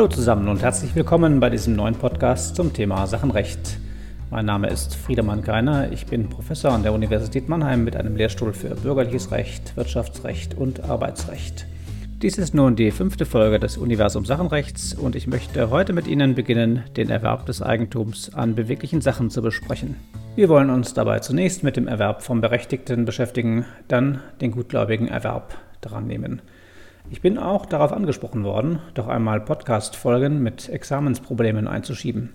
Hallo zusammen und herzlich willkommen bei diesem neuen Podcast zum Thema Sachenrecht. Mein Name ist Friedemann Greiner, ich bin Professor an der Universität Mannheim mit einem Lehrstuhl für Bürgerliches Recht, Wirtschaftsrecht und Arbeitsrecht. Dies ist nun die fünfte Folge des Universum Sachenrechts und ich möchte heute mit Ihnen beginnen, den Erwerb des Eigentums an beweglichen Sachen zu besprechen. Wir wollen uns dabei zunächst mit dem Erwerb vom Berechtigten beschäftigen, dann den gutgläubigen Erwerb daran nehmen. Ich bin auch darauf angesprochen worden, doch einmal Podcast-Folgen mit Examensproblemen einzuschieben.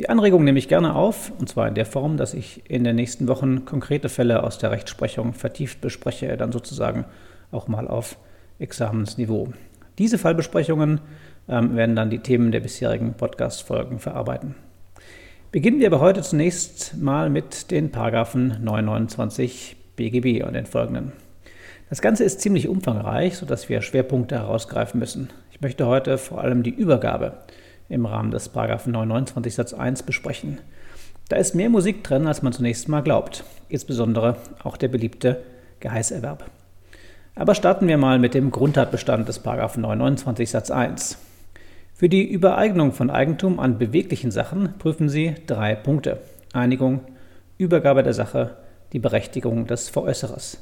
Die Anregung nehme ich gerne auf, und zwar in der Form, dass ich in den nächsten Wochen konkrete Fälle aus der Rechtsprechung vertieft bespreche, dann sozusagen auch mal auf Examensniveau. Diese Fallbesprechungen ähm, werden dann die Themen der bisherigen Podcast-Folgen verarbeiten. Beginnen wir aber heute zunächst mal mit den Paragraphen 929 BGB und den folgenden. Das Ganze ist ziemlich umfangreich, sodass wir Schwerpunkte herausgreifen müssen. Ich möchte heute vor allem die Übergabe im Rahmen des 929 Satz 1 besprechen. Da ist mehr Musik drin, als man zunächst mal glaubt, insbesondere auch der beliebte Geheißerwerb. Aber starten wir mal mit dem Grundtatbestand des 929 Satz 1. Für die Übereignung von Eigentum an beweglichen Sachen prüfen Sie drei Punkte. Einigung, Übergabe der Sache, die Berechtigung des Veräußerers.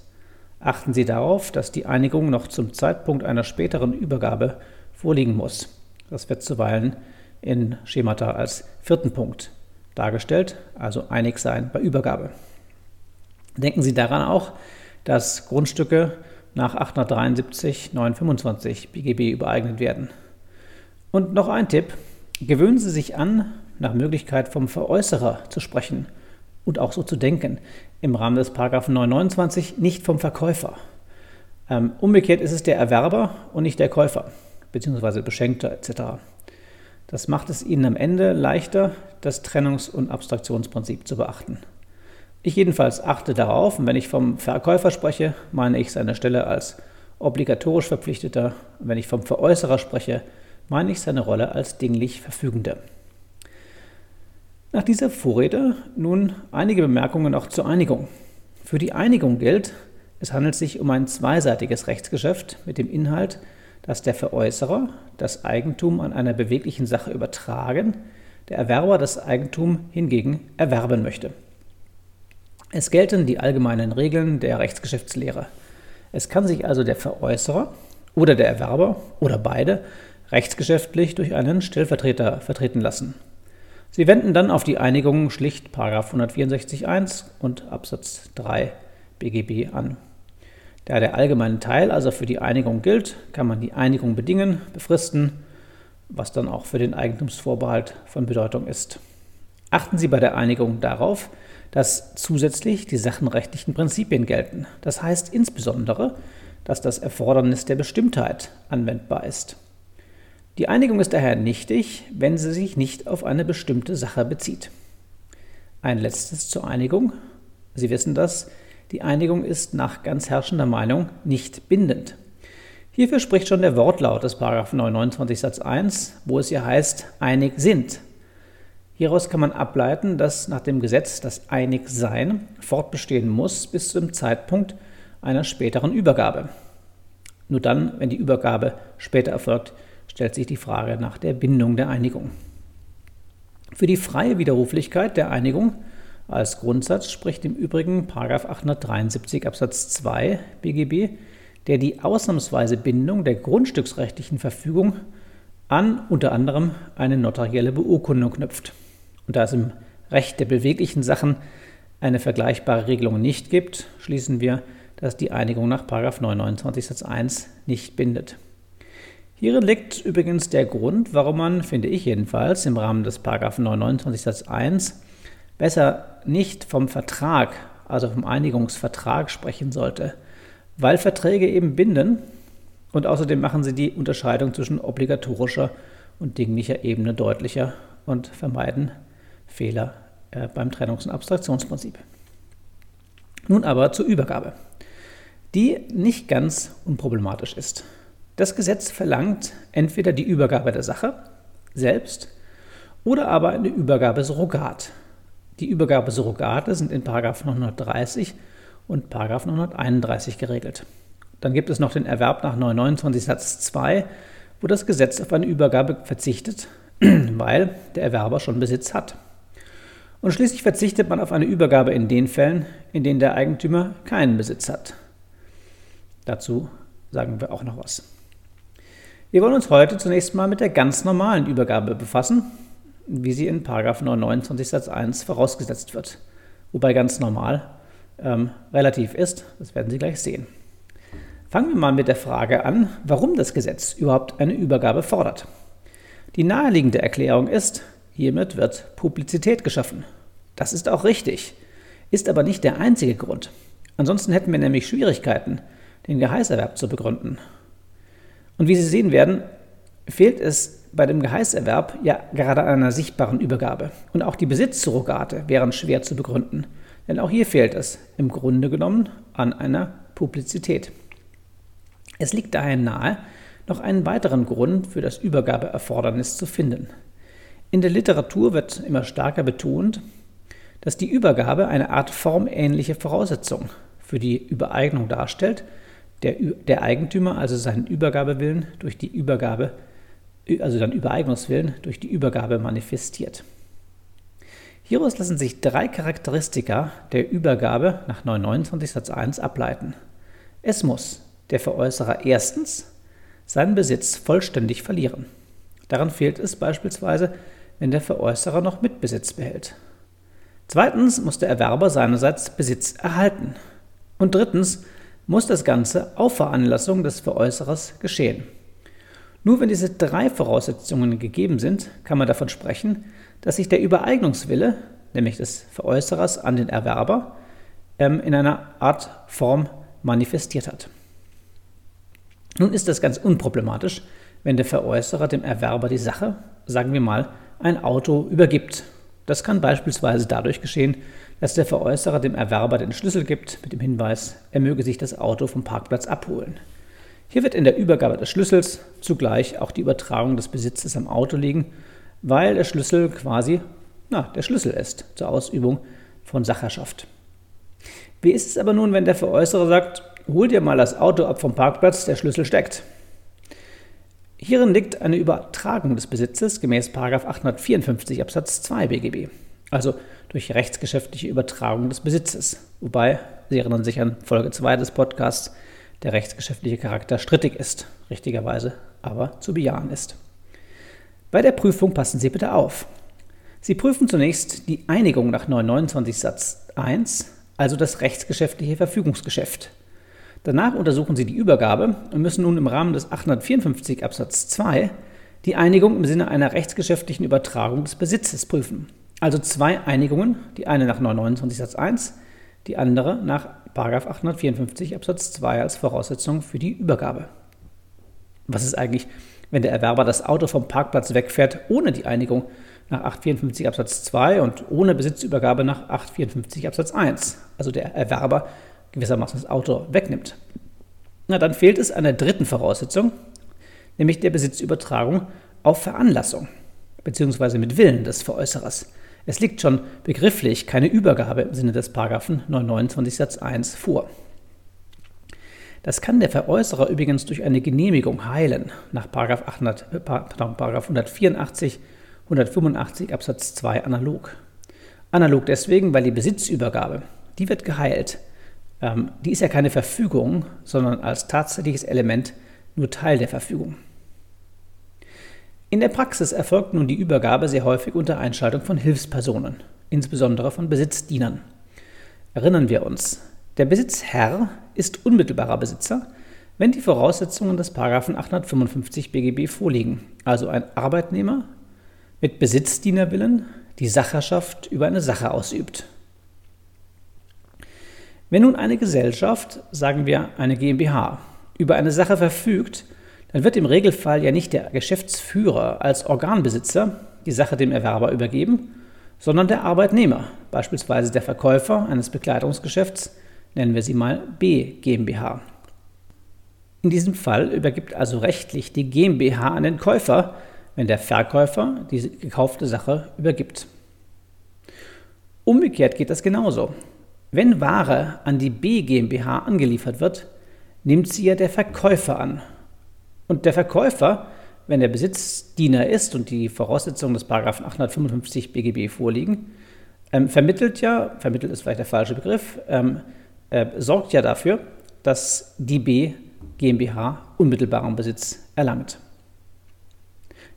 Achten Sie darauf, dass die Einigung noch zum Zeitpunkt einer späteren Übergabe vorliegen muss. Das wird zuweilen in Schemata als vierten Punkt dargestellt, also einig sein bei Übergabe. Denken Sie daran auch, dass Grundstücke nach 873 925 BGB übereignet werden. Und noch ein Tipp, gewöhnen Sie sich an, nach Möglichkeit vom Veräußerer zu sprechen und auch so zu denken im Rahmen des Paragraphen 929 nicht vom Verkäufer. Ähm, umgekehrt ist es der Erwerber und nicht der Käufer, beziehungsweise Beschenkter etc. Das macht es Ihnen am Ende leichter, das Trennungs- und Abstraktionsprinzip zu beachten. Ich jedenfalls achte darauf, und wenn ich vom Verkäufer spreche, meine ich seine Stelle als obligatorisch Verpflichteter, wenn ich vom Veräußerer spreche, meine ich seine Rolle als dinglich Verfügender. Nach dieser Vorrede nun einige Bemerkungen auch zur Einigung. Für die Einigung gilt, es handelt sich um ein zweiseitiges Rechtsgeschäft mit dem Inhalt, dass der Veräußerer das Eigentum an einer beweglichen Sache übertragen, der Erwerber das Eigentum hingegen erwerben möchte. Es gelten die allgemeinen Regeln der Rechtsgeschäftslehre. Es kann sich also der Veräußerer oder der Erwerber oder beide rechtsgeschäftlich durch einen Stellvertreter vertreten lassen. Sie wenden dann auf die Einigung schlicht 164.1 und Absatz 3 BGB an. Da der allgemeine Teil also für die Einigung gilt, kann man die Einigung bedingen, befristen, was dann auch für den Eigentumsvorbehalt von Bedeutung ist. Achten Sie bei der Einigung darauf, dass zusätzlich die sachenrechtlichen Prinzipien gelten. Das heißt insbesondere, dass das Erfordernis der Bestimmtheit anwendbar ist. Die Einigung ist daher nichtig, wenn sie sich nicht auf eine bestimmte Sache bezieht. Ein letztes zur Einigung. Sie wissen das, die Einigung ist nach ganz herrschender Meinung nicht bindend. Hierfür spricht schon der Wortlaut des 929 Satz 1, wo es ja heißt, einig sind. Hieraus kann man ableiten, dass nach dem Gesetz das Einigsein fortbestehen muss bis zum Zeitpunkt einer späteren Übergabe. Nur dann, wenn die Übergabe später erfolgt, stellt sich die Frage nach der Bindung der Einigung. Für die freie Widerruflichkeit der Einigung als Grundsatz spricht im Übrigen 873 Absatz 2 BGB, der die ausnahmsweise Bindung der grundstücksrechtlichen Verfügung an unter anderem eine notarielle Beurkundung knüpft. Und da es im Recht der beweglichen Sachen eine vergleichbare Regelung nicht gibt, schließen wir, dass die Einigung nach 929 Satz 1 nicht bindet. Hierin liegt übrigens der Grund, warum man, finde ich jedenfalls, im Rahmen des 929 Satz 1 besser nicht vom Vertrag, also vom Einigungsvertrag sprechen sollte, weil Verträge eben binden und außerdem machen sie die Unterscheidung zwischen obligatorischer und dinglicher Ebene deutlicher und vermeiden Fehler äh, beim Trennungs- und Abstraktionsprinzip. Nun aber zur Übergabe, die nicht ganz unproblematisch ist. Das Gesetz verlangt entweder die Übergabe der Sache selbst oder aber eine Übergabe Surrogat. Die Übergabe Surrogate sind in 930 und 931 geregelt. Dann gibt es noch den Erwerb nach 929 Satz 2, wo das Gesetz auf eine Übergabe verzichtet, weil der Erwerber schon Besitz hat. Und schließlich verzichtet man auf eine Übergabe in den Fällen, in denen der Eigentümer keinen Besitz hat. Dazu sagen wir auch noch was. Wir wollen uns heute zunächst mal mit der ganz normalen Übergabe befassen, wie sie in 29 Satz 1 vorausgesetzt wird. Wobei ganz normal ähm, relativ ist, das werden Sie gleich sehen. Fangen wir mal mit der Frage an, warum das Gesetz überhaupt eine Übergabe fordert. Die naheliegende Erklärung ist, hiermit wird Publizität geschaffen. Das ist auch richtig, ist aber nicht der einzige Grund. Ansonsten hätten wir nämlich Schwierigkeiten, den Geheißerwerb zu begründen. Und wie Sie sehen werden, fehlt es bei dem Geheißerwerb ja gerade an einer sichtbaren Übergabe. Und auch die Besitzsurrogate wären schwer zu begründen, denn auch hier fehlt es im Grunde genommen an einer Publizität. Es liegt daher nahe, noch einen weiteren Grund für das Übergabeerfordernis zu finden. In der Literatur wird immer stärker betont, dass die Übergabe eine Art formähnliche Voraussetzung für die Übereignung darstellt, der, der Eigentümer also seinen Übergabewillen durch die Übergabe, also seinen Übereignungswillen durch die Übergabe manifestiert. Hieraus lassen sich drei Charakteristika der Übergabe nach 929 Satz 1 ableiten. Es muss der Veräußerer erstens seinen Besitz vollständig verlieren. Daran fehlt es beispielsweise, wenn der Veräußerer noch Mitbesitz behält. Zweitens muss der Erwerber seinerseits Besitz erhalten. Und drittens muss das Ganze auf Veranlassung des Veräußerers geschehen. Nur wenn diese drei Voraussetzungen gegeben sind, kann man davon sprechen, dass sich der Übereignungswille, nämlich des Veräußerers an den Erwerber, ähm, in einer Art Form manifestiert hat. Nun ist das ganz unproblematisch, wenn der Veräußerer dem Erwerber die Sache, sagen wir mal, ein Auto übergibt. Das kann beispielsweise dadurch geschehen, dass der Veräußerer dem Erwerber den Schlüssel gibt mit dem Hinweis, er möge sich das Auto vom Parkplatz abholen. Hier wird in der Übergabe des Schlüssels zugleich auch die Übertragung des Besitzes am Auto liegen, weil der Schlüssel quasi na, der Schlüssel ist zur Ausübung von Sacherschaft. Wie ist es aber nun, wenn der Veräußerer sagt, hol dir mal das Auto ab vom Parkplatz, der Schlüssel steckt? Hierin liegt eine Übertragung des Besitzes gemäß 854 Absatz 2 BGB, also durch rechtsgeschäftliche Übertragung des Besitzes. Wobei, Sie erinnern sich an Folge 2 des Podcasts, der rechtsgeschäftliche Charakter strittig ist, richtigerweise aber zu bejahen ist. Bei der Prüfung passen Sie bitte auf. Sie prüfen zunächst die Einigung nach 929 Satz 1, also das rechtsgeschäftliche Verfügungsgeschäft. Danach untersuchen Sie die Übergabe und müssen nun im Rahmen des 854 Absatz 2 die Einigung im Sinne einer rechtsgeschäftlichen Übertragung des Besitzes prüfen. Also zwei Einigungen, die eine nach 929 Satz 1, die andere nach 854 Absatz 2 als Voraussetzung für die Übergabe. Was ist eigentlich, wenn der Erwerber das Auto vom Parkplatz wegfährt ohne die Einigung nach 854 Absatz 2 und ohne Besitzübergabe nach 854 Absatz 1? Also der Erwerber gewissermaßen das Auto wegnimmt. Na, dann fehlt es an der dritten Voraussetzung, nämlich der Besitzübertragung auf Veranlassung bzw. mit Willen des Veräußerers. Es liegt schon begrifflich keine Übergabe im Sinne des Paragraphen 929 Satz 1 vor. Das kann der Veräußerer übrigens durch eine Genehmigung heilen, nach 800, äh, pardon, 184, 185 Absatz 2 analog. Analog deswegen, weil die Besitzübergabe, die wird geheilt, ähm, die ist ja keine Verfügung, sondern als tatsächliches Element nur Teil der Verfügung. In der Praxis erfolgt nun die Übergabe sehr häufig unter Einschaltung von Hilfspersonen, insbesondere von Besitzdienern. Erinnern wir uns, der Besitzherr ist unmittelbarer Besitzer, wenn die Voraussetzungen des 855 BGB vorliegen, also ein Arbeitnehmer mit Besitzdienerwillen die Sacherschaft über eine Sache ausübt. Wenn nun eine Gesellschaft, sagen wir eine GmbH, über eine Sache verfügt, dann wird im Regelfall ja nicht der Geschäftsführer als Organbesitzer die Sache dem Erwerber übergeben, sondern der Arbeitnehmer, beispielsweise der Verkäufer eines Bekleidungsgeschäfts, nennen wir sie mal B GmbH. In diesem Fall übergibt also rechtlich die GmbH an den Käufer, wenn der Verkäufer die gekaufte Sache übergibt. Umgekehrt geht das genauso. Wenn Ware an die B GmbH angeliefert wird, nimmt sie ja der Verkäufer an. Und der Verkäufer wenn der Besitzdiener ist und die Voraussetzungen des Paragraphen 855 BGB vorliegen, ähm, vermittelt ja, vermittelt ist vielleicht der falsche Begriff, ähm, äh, sorgt ja dafür, dass die B GmbH unmittelbaren Besitz erlangt.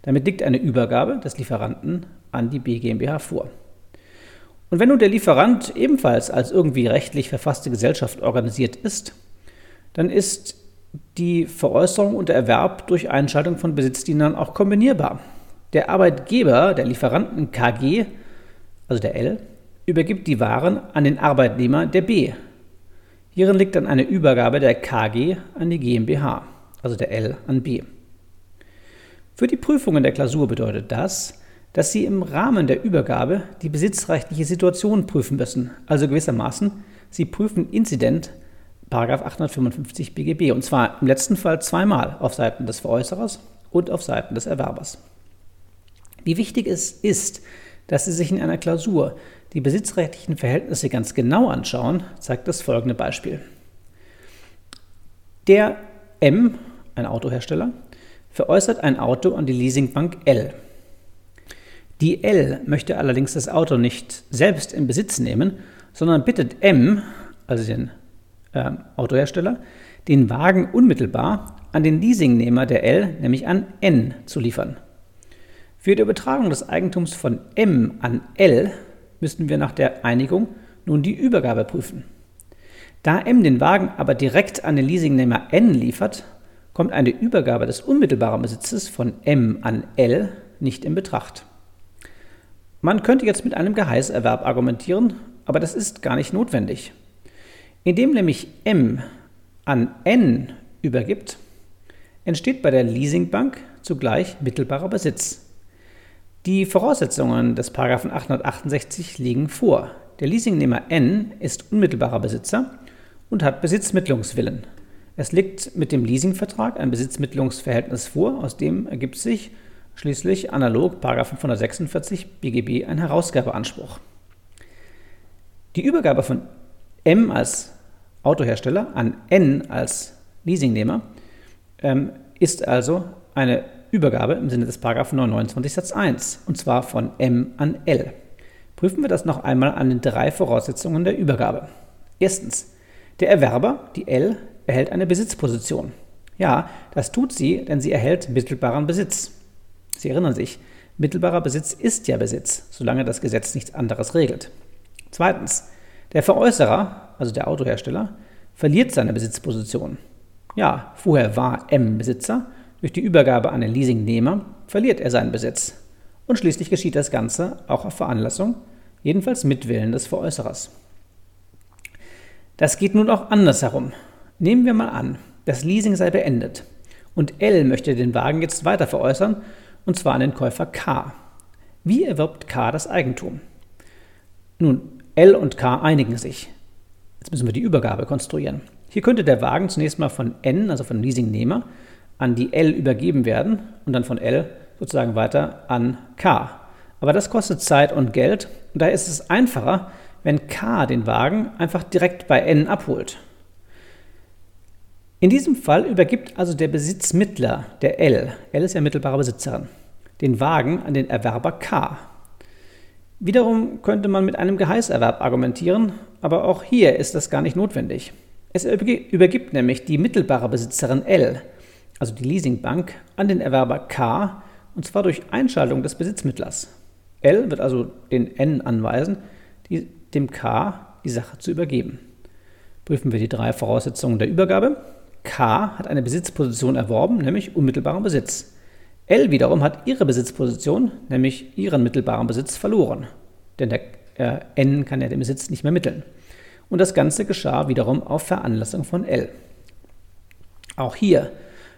Damit liegt eine Übergabe des Lieferanten an die B GmbH vor. Und wenn nun der Lieferant ebenfalls als irgendwie rechtlich verfasste Gesellschaft organisiert ist, dann ist die Veräußerung und der Erwerb durch Einschaltung von Besitzdienern auch kombinierbar. Der Arbeitgeber, der Lieferanten KG, also der L, übergibt die Waren an den Arbeitnehmer der B. Hierin liegt dann eine Übergabe der KG an die GmbH, also der L an B. Für die Prüfungen der Klausur bedeutet das, dass Sie im Rahmen der Übergabe die besitzrechtliche Situation prüfen müssen, also gewissermaßen, Sie prüfen Inzident 855 BGB und zwar im letzten Fall zweimal auf Seiten des Veräußerers und auf Seiten des Erwerbers. Wie wichtig es ist, dass Sie sich in einer Klausur die besitzrechtlichen Verhältnisse ganz genau anschauen, zeigt das folgende Beispiel. Der M, ein Autohersteller, veräußert ein Auto an die Leasingbank L. Die L möchte allerdings das Auto nicht selbst in Besitz nehmen, sondern bittet M, also den äh, Autohersteller, den Wagen unmittelbar an den Leasingnehmer der L, nämlich an N, zu liefern. Für die Übertragung des Eigentums von M an L müssten wir nach der Einigung nun die Übergabe prüfen. Da M den Wagen aber direkt an den Leasingnehmer N liefert, kommt eine Übergabe des unmittelbaren Besitzes von M an L nicht in Betracht. Man könnte jetzt mit einem Geheißerwerb argumentieren, aber das ist gar nicht notwendig. Indem nämlich M an N übergibt, entsteht bei der Leasingbank zugleich mittelbarer Besitz. Die Voraussetzungen des 868 liegen vor. Der Leasingnehmer N ist unmittelbarer Besitzer und hat Besitzmittlungswillen. Es liegt mit dem Leasingvertrag ein Besitzmittlungsverhältnis vor, aus dem ergibt sich schließlich analog 546 BGB ein Herausgabeanspruch. Die Übergabe von M als Autohersteller an N als Leasingnehmer ähm, ist also eine Übergabe im Sinne des 929 Satz 1 und zwar von M an L. Prüfen wir das noch einmal an den drei Voraussetzungen der Übergabe. Erstens, der Erwerber, die L, erhält eine Besitzposition. Ja, das tut sie, denn sie erhält mittelbaren Besitz. Sie erinnern sich, mittelbarer Besitz ist ja Besitz, solange das Gesetz nichts anderes regelt. Zweitens, der Veräußerer, also der Autohersteller, verliert seine Besitzposition. Ja, vorher war M Besitzer, durch die Übergabe an den Leasingnehmer verliert er seinen Besitz. Und schließlich geschieht das Ganze auch auf Veranlassung, jedenfalls mit Willen des Veräußerers. Das geht nun auch andersherum. Nehmen wir mal an, das Leasing sei beendet und L möchte den Wagen jetzt weiter veräußern und zwar an den Käufer K. Wie erwirbt K das Eigentum? Nun, L und K einigen sich. Jetzt müssen wir die Übergabe konstruieren. Hier könnte der Wagen zunächst mal von N, also von Leasingnehmer, an die L übergeben werden und dann von L sozusagen weiter an K. Aber das kostet Zeit und Geld und daher ist es einfacher, wenn K den Wagen einfach direkt bei N abholt. In diesem Fall übergibt also der Besitzmittler, der L, L ist ja mittelbare Besitzerin, den Wagen an den Erwerber K. Wiederum könnte man mit einem Geheißerwerb argumentieren, aber auch hier ist das gar nicht notwendig. Es übergibt nämlich die mittelbare Besitzerin L, also die Leasingbank, an den Erwerber K, und zwar durch Einschaltung des Besitzmittlers. L wird also den N anweisen, die, dem K die Sache zu übergeben. Prüfen wir die drei Voraussetzungen der Übergabe. K hat eine Besitzposition erworben, nämlich unmittelbaren Besitz. L wiederum hat ihre Besitzposition, nämlich ihren mittelbaren Besitz, verloren. Denn der äh, N kann ja den Besitz nicht mehr mitteln. Und das Ganze geschah wiederum auf Veranlassung von L. Auch hier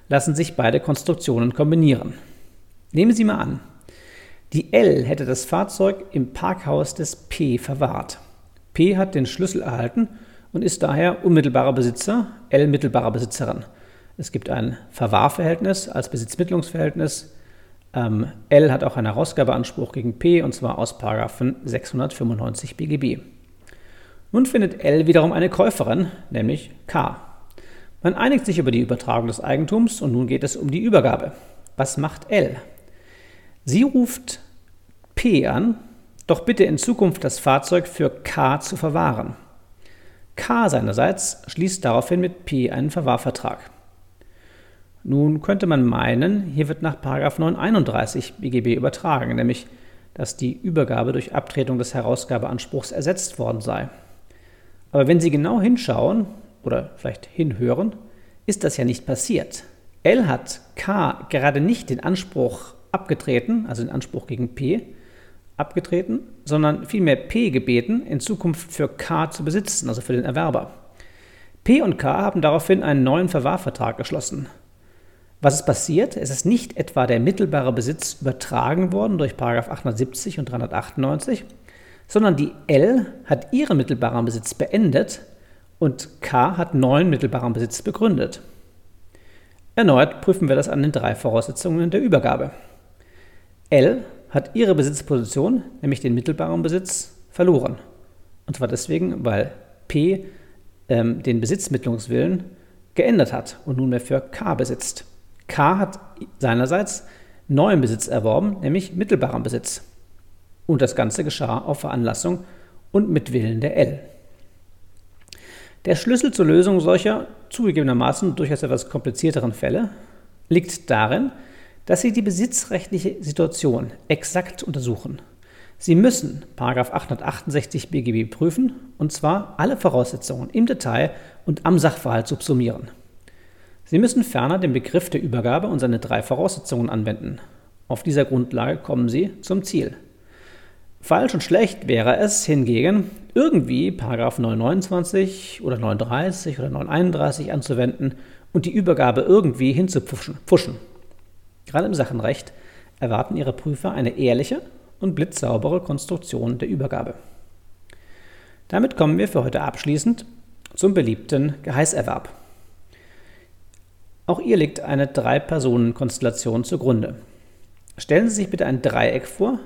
lassen sich beide Konstruktionen kombinieren. Nehmen Sie mal an, die L hätte das Fahrzeug im Parkhaus des P verwahrt. P hat den Schlüssel erhalten und ist daher unmittelbarer Besitzer, L mittelbarer Besitzerin. Es gibt ein Verwahrverhältnis als Besitzmittlungsverhältnis. Ähm, L hat auch einen Herausgabeanspruch gegen P und zwar aus 695 BGB. Nun findet L wiederum eine Käuferin, nämlich K. Man einigt sich über die Übertragung des Eigentums und nun geht es um die Übergabe. was macht L? Sie ruft P an, doch bitte in Zukunft das Fahrzeug für K zu verwahren. K seinerseits schließt daraufhin mit P einen Verwahrvertrag. Nun könnte man meinen, hier wird nach 931 BGB übertragen, nämlich dass die Übergabe durch Abtretung des Herausgabeanspruchs ersetzt worden sei. Aber wenn Sie genau hinschauen oder vielleicht hinhören, ist das ja nicht passiert. L hat K gerade nicht den Anspruch abgetreten, also den Anspruch gegen P, abgetreten, sondern vielmehr P gebeten, in Zukunft für K zu besitzen, also für den Erwerber. P und K haben daraufhin einen neuen Verwahrvertrag geschlossen. Was ist passiert? Es ist nicht etwa der mittelbare Besitz übertragen worden durch 870 und 398, sondern die L hat ihren mittelbaren Besitz beendet und K hat neuen mittelbaren Besitz begründet. Erneut prüfen wir das an den drei Voraussetzungen der Übergabe. L hat ihre Besitzposition, nämlich den mittelbaren Besitz, verloren. Und zwar deswegen, weil P ähm, den Besitzmittlungswillen geändert hat und nunmehr für K besitzt. K hat seinerseits neuen Besitz erworben, nämlich mittelbaren Besitz. Und das Ganze geschah auf Veranlassung und mit Willen der L. Der Schlüssel zur Lösung solcher zugegebenermaßen durchaus etwas komplizierteren Fälle liegt darin, dass Sie die besitzrechtliche Situation exakt untersuchen. Sie müssen 868 BGB prüfen und zwar alle Voraussetzungen im Detail und am Sachverhalt subsumieren. Sie müssen ferner den Begriff der Übergabe und seine drei Voraussetzungen anwenden. Auf dieser Grundlage kommen Sie zum Ziel. Falsch und schlecht wäre es hingegen, irgendwie 929 oder 39 oder 931 anzuwenden und die Übergabe irgendwie hinzupfuschen. Gerade im Sachenrecht erwarten Ihre Prüfer eine ehrliche und blitzsaubere Konstruktion der Übergabe. Damit kommen wir für heute abschließend zum beliebten Geheißerwerb. Auch ihr liegt eine Drei-Personen-Konstellation zugrunde. Stellen Sie sich bitte ein Dreieck vor,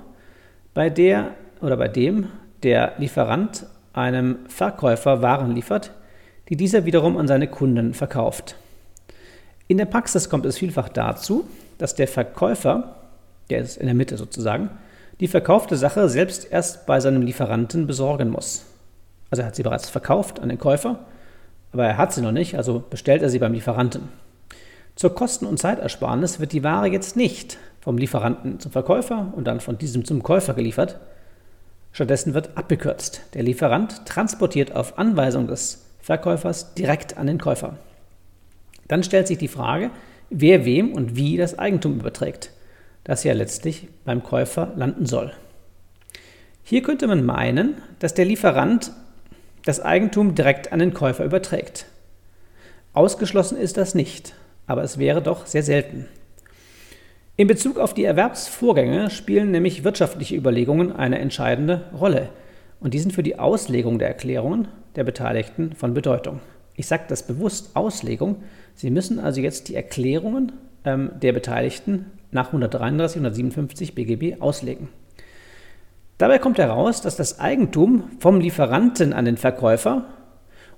bei der oder bei dem der Lieferant einem Verkäufer Waren liefert, die dieser wiederum an seine Kunden verkauft. In der Praxis kommt es vielfach dazu, dass der Verkäufer, der ist in der Mitte sozusagen, die verkaufte Sache selbst erst bei seinem Lieferanten besorgen muss. Also er hat sie bereits verkauft an den Käufer, aber er hat sie noch nicht, also bestellt er sie beim Lieferanten. Zur Kosten- und Zeitersparnis wird die Ware jetzt nicht vom Lieferanten zum Verkäufer und dann von diesem zum Käufer geliefert. Stattdessen wird abgekürzt. Der Lieferant transportiert auf Anweisung des Verkäufers direkt an den Käufer. Dann stellt sich die Frage, wer wem und wie das Eigentum überträgt, das ja letztlich beim Käufer landen soll. Hier könnte man meinen, dass der Lieferant das Eigentum direkt an den Käufer überträgt. Ausgeschlossen ist das nicht aber es wäre doch sehr selten. In Bezug auf die Erwerbsvorgänge spielen nämlich wirtschaftliche Überlegungen eine entscheidende Rolle und die sind für die Auslegung der Erklärungen der Beteiligten von Bedeutung. Ich sage das bewusst Auslegung. Sie müssen also jetzt die Erklärungen ähm, der Beteiligten nach 133, 157 BGB auslegen. Dabei kommt heraus, dass das Eigentum vom Lieferanten an den Verkäufer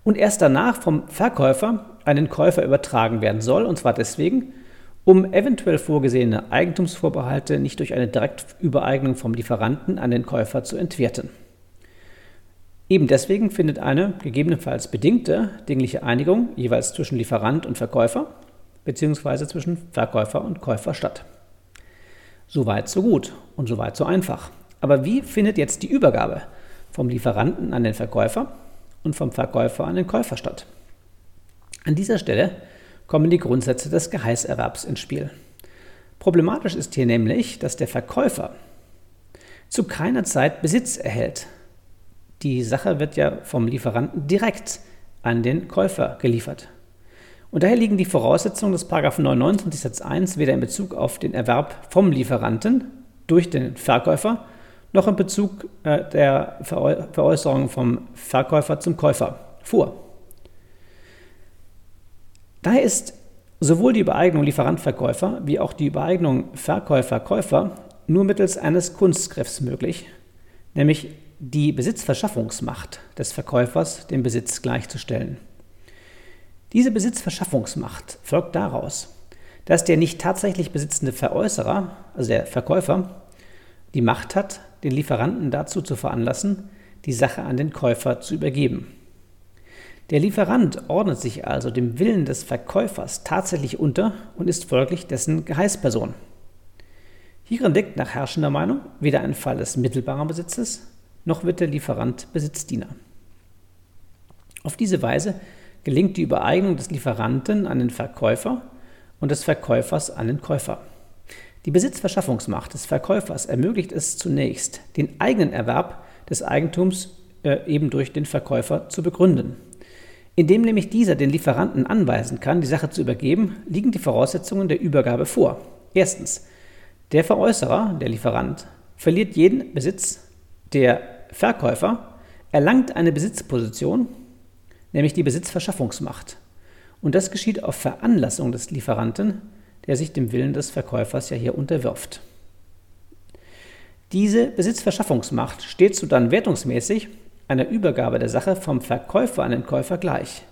und erst danach vom Verkäufer an den Käufer übertragen werden soll, und zwar deswegen, um eventuell vorgesehene Eigentumsvorbehalte nicht durch eine Direktübereignung vom Lieferanten an den Käufer zu entwerten. Eben deswegen findet eine gegebenenfalls bedingte dingliche Einigung jeweils zwischen Lieferant und Verkäufer bzw. zwischen Verkäufer und Käufer statt. Soweit so gut und soweit so einfach. Aber wie findet jetzt die Übergabe vom Lieferanten an den Verkäufer und vom Verkäufer an den Käufer statt? An dieser Stelle kommen die Grundsätze des Geheißerwerbs ins Spiel. Problematisch ist hier nämlich, dass der Verkäufer zu keiner Zeit Besitz erhält. Die Sache wird ja vom Lieferanten direkt an den Käufer geliefert. Und daher liegen die Voraussetzungen des 99 Satz 1 weder in Bezug auf den Erwerb vom Lieferanten durch den Verkäufer noch in Bezug äh, der Veräußerung vom Verkäufer zum Käufer vor. Daher ist sowohl die Übereignung Lieferant-Verkäufer wie auch die Übereignung Verkäufer-Käufer nur mittels eines Kunstgriffs möglich, nämlich die Besitzverschaffungsmacht des Verkäufers dem Besitz gleichzustellen. Diese Besitzverschaffungsmacht folgt daraus, dass der nicht tatsächlich besitzende Veräußerer, also der Verkäufer, die Macht hat, den Lieferanten dazu zu veranlassen, die Sache an den Käufer zu übergeben. Der Lieferant ordnet sich also dem Willen des Verkäufers tatsächlich unter und ist folglich dessen Geheißperson. Hierin liegt nach herrschender Meinung weder ein Fall des mittelbaren Besitzes, noch wird der Lieferant Besitzdiener. Auf diese Weise gelingt die Übereignung des Lieferanten an den Verkäufer und des Verkäufers an den Käufer. Die Besitzverschaffungsmacht des Verkäufers ermöglicht es zunächst, den eigenen Erwerb des Eigentums äh, eben durch den Verkäufer zu begründen. Indem nämlich dieser den Lieferanten anweisen kann, die Sache zu übergeben, liegen die Voraussetzungen der Übergabe vor. Erstens, der Veräußerer, der Lieferant, verliert jeden Besitz, der Verkäufer erlangt eine Besitzposition, nämlich die Besitzverschaffungsmacht. Und das geschieht auf Veranlassung des Lieferanten, der sich dem Willen des Verkäufers ja hier unterwirft. Diese Besitzverschaffungsmacht steht so dann wertungsmäßig einer Übergabe der Sache vom Verkäufer an den Käufer gleich.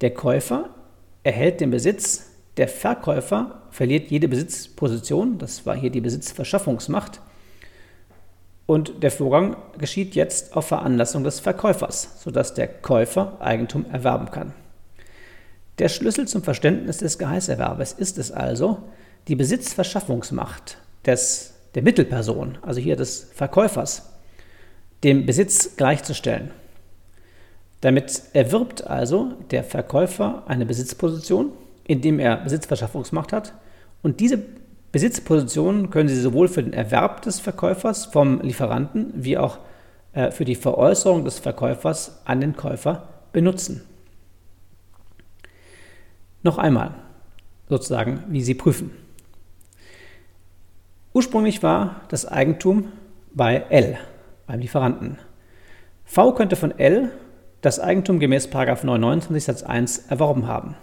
Der Käufer erhält den Besitz, der Verkäufer verliert jede Besitzposition, das war hier die Besitzverschaffungsmacht, und der Vorgang geschieht jetzt auf Veranlassung des Verkäufers, sodass der Käufer Eigentum erwerben kann. Der Schlüssel zum Verständnis des Geheißerwerbes ist es also, die Besitzverschaffungsmacht des, der Mittelperson, also hier des Verkäufers, dem Besitz gleichzustellen. Damit erwirbt also der Verkäufer eine Besitzposition, indem er Besitzverschaffungsmacht hat. Und diese Besitzpositionen können Sie sowohl für den Erwerb des Verkäufers vom Lieferanten wie auch äh, für die Veräußerung des Verkäufers an den Käufer benutzen. Noch einmal sozusagen, wie Sie prüfen. Ursprünglich war das Eigentum bei L, beim Lieferanten. V könnte von L das Eigentum gemäß 929 Satz 1 erworben haben.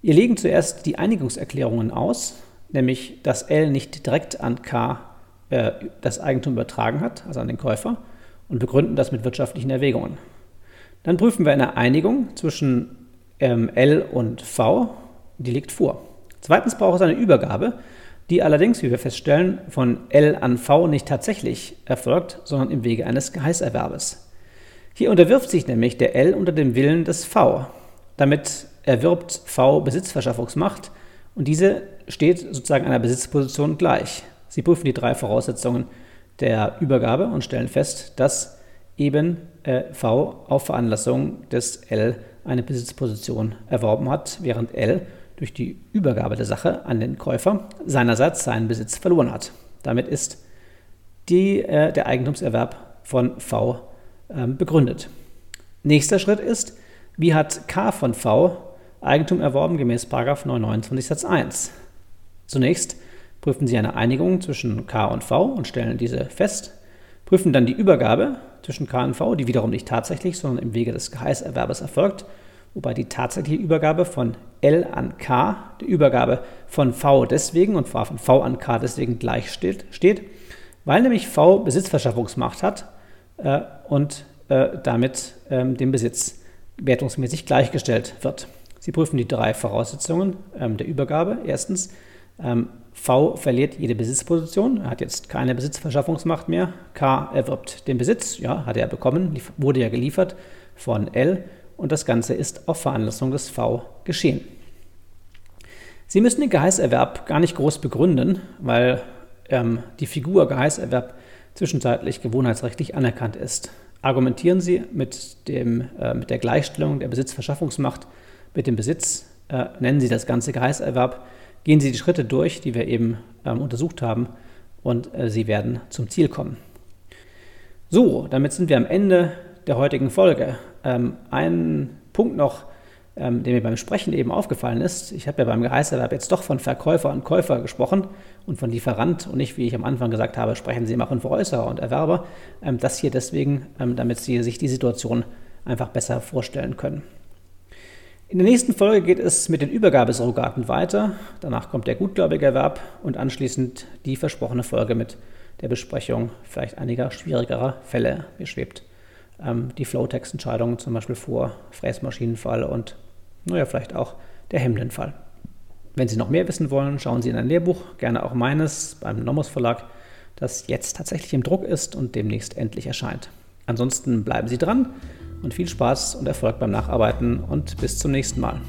Wir legen zuerst die Einigungserklärungen aus, nämlich dass L nicht direkt an K äh, das Eigentum übertragen hat, also an den Käufer, und begründen das mit wirtschaftlichen Erwägungen. Dann prüfen wir eine Einigung zwischen ähm, L und V, die liegt vor. Zweitens braucht es eine Übergabe, die allerdings, wie wir feststellen, von L an V nicht tatsächlich erfolgt, sondern im Wege eines Geheißerwerbes. Hier unterwirft sich nämlich der L unter dem Willen des V. Damit erwirbt V Besitzverschaffungsmacht und diese steht sozusagen einer Besitzposition gleich. Sie prüfen die drei Voraussetzungen der Übergabe und stellen fest, dass eben äh, V auf Veranlassung des L eine Besitzposition erworben hat, während L durch die Übergabe der Sache an den Käufer seinerseits seinen Besitz verloren hat. Damit ist die, äh, der Eigentumserwerb von V äh, begründet. Nächster Schritt ist, wie hat K von V Eigentum erworben gemäß 929 Satz 1? Zunächst prüfen Sie eine Einigung zwischen K und V und stellen diese fest, prüfen dann die Übergabe zwischen K und V, die wiederum nicht tatsächlich, sondern im Wege des Geheißerwerbes erfolgt, wobei die tatsächliche Übergabe von L an K der Übergabe von V deswegen und von V an K deswegen gleich steht, steht weil nämlich V Besitzverschaffungsmacht hat äh, und äh, damit ähm, dem Besitz wertungsmäßig gleichgestellt wird. Sie prüfen die drei Voraussetzungen ähm, der Übergabe. Erstens, ähm, V verliert jede Besitzposition, er hat jetzt keine Besitzverschaffungsmacht mehr. K erwirbt den Besitz, ja, hat er bekommen, wurde ja geliefert von L und das Ganze ist auf Veranlassung des V geschehen. Sie müssen den Geheißerwerb gar nicht groß begründen, weil ähm, die Figur Geheißerwerb zwischenzeitlich gewohnheitsrechtlich anerkannt ist. Argumentieren Sie mit, dem, äh, mit der Gleichstellung der Besitzverschaffungsmacht mit dem Besitz, äh, nennen Sie das Ganze Geheißerwerb, Gehen Sie die Schritte durch, die wir eben ähm, untersucht haben, und äh, Sie werden zum Ziel kommen. So, damit sind wir am Ende der heutigen Folge. Ähm, ein Punkt noch, ähm, der mir beim Sprechen eben aufgefallen ist. Ich habe ja beim Geheißerwerb jetzt doch von Verkäufer und Käufer gesprochen und von Lieferant und nicht, wie ich am Anfang gesagt habe, sprechen Sie immer von Veräußerer und Erwerber. Ähm, das hier deswegen, ähm, damit Sie sich die Situation einfach besser vorstellen können. In der nächsten Folge geht es mit den Übergabesurrogaten weiter. Danach kommt der Gutgläubigerwerb und anschließend die versprochene Folge mit der Besprechung vielleicht einiger schwierigerer Fälle. Mir schwebt ähm, die Flowtext-Entscheidung zum Beispiel vor, Fräsmaschinenfall und naja, vielleicht auch der Hemdenfall. Wenn Sie noch mehr wissen wollen, schauen Sie in ein Lehrbuch, gerne auch meines beim Nomos Verlag, das jetzt tatsächlich im Druck ist und demnächst endlich erscheint. Ansonsten bleiben Sie dran und viel Spaß und Erfolg beim Nacharbeiten und bis zum nächsten Mal.